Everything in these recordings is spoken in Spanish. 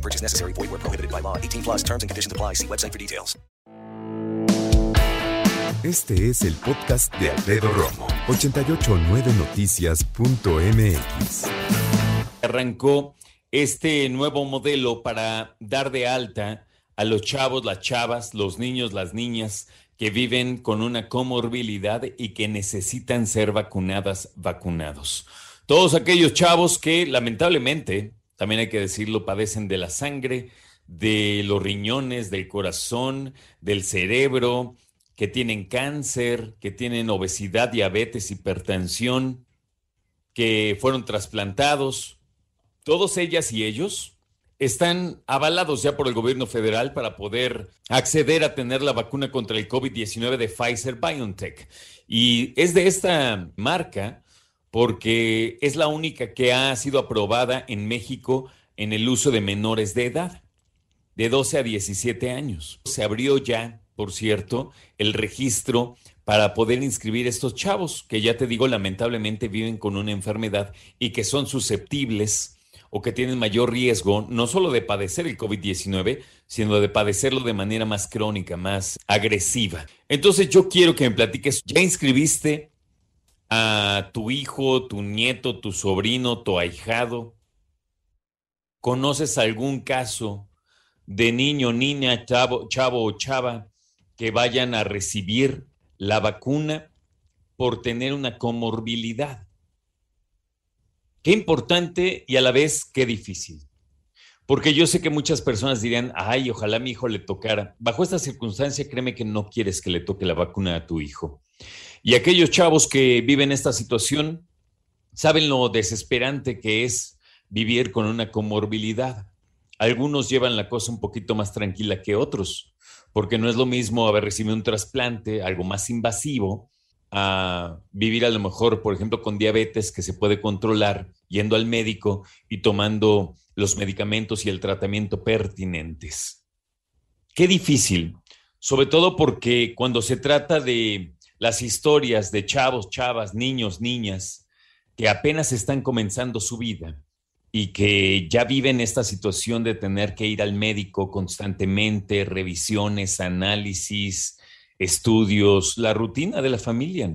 No purchase necessary. Void where prohibited by law. 18 plus terms and conditions apply. See website for details. Este es el podcast de Alfredo Romo. 889noticias.mx. Arrancó este nuevo modelo para dar de alta a los chavos, las chavas, los niños, las niñas que viven con una comorbilidad y que necesitan ser vacunadas, vacunados. Todos aquellos chavos que lamentablemente, también hay que decirlo, padecen de la sangre, de los riñones, del corazón, del cerebro, que tienen cáncer, que tienen obesidad, diabetes, hipertensión, que fueron trasplantados, todos ellas y ellos están avalados ya por el gobierno federal para poder acceder a tener la vacuna contra el COVID-19 de Pfizer BioNTech. Y es de esta marca porque es la única que ha sido aprobada en México en el uso de menores de edad, de 12 a 17 años. Se abrió ya, por cierto, el registro para poder inscribir estos chavos que ya te digo lamentablemente viven con una enfermedad y que son susceptibles o que tienen mayor riesgo no solo de padecer el COVID-19, sino de padecerlo de manera más crónica, más agresiva. Entonces yo quiero que me platiques, ¿ya inscribiste a tu hijo, tu nieto, tu sobrino, tu ahijado? ¿Conoces algún caso de niño, niña, chavo, chavo o chava que vayan a recibir la vacuna por tener una comorbilidad? Qué importante y a la vez qué difícil. Porque yo sé que muchas personas dirían, ay, ojalá mi hijo le tocara. Bajo esta circunstancia, créeme que no quieres que le toque la vacuna a tu hijo. Y aquellos chavos que viven esta situación saben lo desesperante que es vivir con una comorbilidad. Algunos llevan la cosa un poquito más tranquila que otros, porque no es lo mismo haber recibido un trasplante, algo más invasivo, a vivir a lo mejor, por ejemplo, con diabetes que se puede controlar yendo al médico y tomando los medicamentos y el tratamiento pertinentes. Qué difícil, sobre todo porque cuando se trata de las historias de chavos, chavas, niños, niñas, que apenas están comenzando su vida y que ya viven esta situación de tener que ir al médico constantemente, revisiones, análisis, estudios, la rutina de la familia.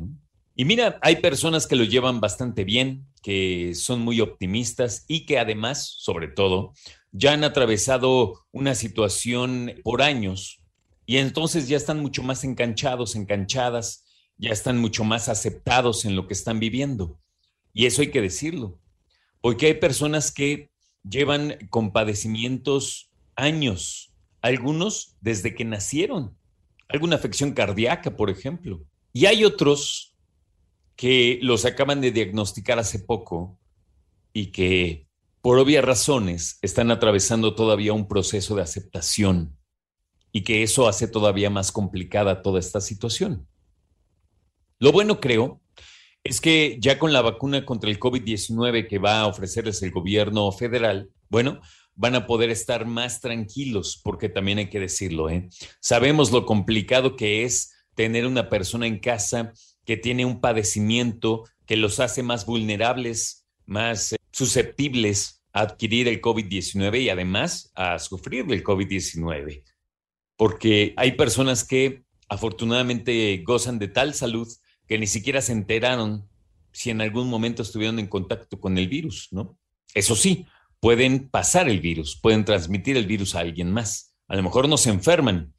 Y mira, hay personas que lo llevan bastante bien, que son muy optimistas y que además, sobre todo, ya han atravesado una situación por años y entonces ya están mucho más enganchados, enganchadas, ya están mucho más aceptados en lo que están viviendo. Y eso hay que decirlo, porque hay personas que llevan con padecimientos años, algunos desde que nacieron alguna afección cardíaca, por ejemplo. Y hay otros que los acaban de diagnosticar hace poco y que por obvias razones están atravesando todavía un proceso de aceptación y que eso hace todavía más complicada toda esta situación. Lo bueno creo es que ya con la vacuna contra el COVID-19 que va a ofrecerles el gobierno federal, bueno, van a poder estar más tranquilos, porque también hay que decirlo, ¿eh? sabemos lo complicado que es tener una persona en casa que tiene un padecimiento que los hace más vulnerables, más eh, susceptibles a adquirir el COVID-19 y además a sufrir el COVID-19. Porque hay personas que afortunadamente gozan de tal salud que ni siquiera se enteraron si en algún momento estuvieron en contacto con el virus, ¿no? Eso sí, pueden pasar el virus, pueden transmitir el virus a alguien más. A lo mejor no se enferman,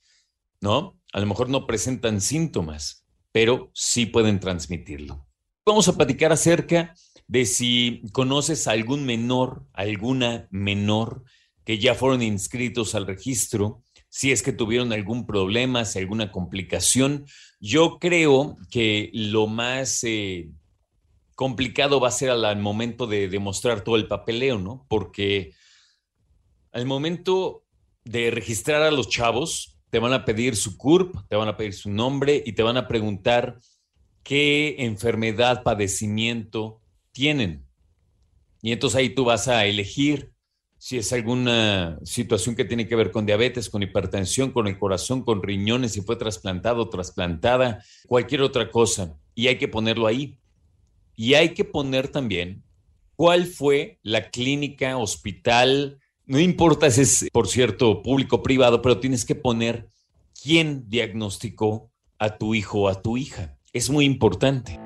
¿no? A lo mejor no presentan síntomas, pero sí pueden transmitirlo. Vamos a platicar acerca de si conoces a algún menor, alguna menor que ya fueron inscritos al registro, si es que tuvieron algún problema, si alguna complicación. Yo creo que lo más eh, complicado va a ser al, momento de demostrar todo el papeleo, ¿no? Porque al momento de registrar a los chavos, te van a pedir su CURP, te van a pedir su nombre y te van a preguntar qué enfermedad, padecimiento tienen. Y entonces ahí tú vas a elegir si es alguna situación que tiene que ver con diabetes, con hipertensión, con el corazón, con riñones, si fue trasplantado trasplantada, cualquier otra cosa. Y hay que ponerlo ahí. Y hay que poner también cuál fue la clínica, hospital, no importa si es, por cierto, público o privado, pero tienes que poner quién diagnosticó a tu hijo o a tu hija. Es muy importante.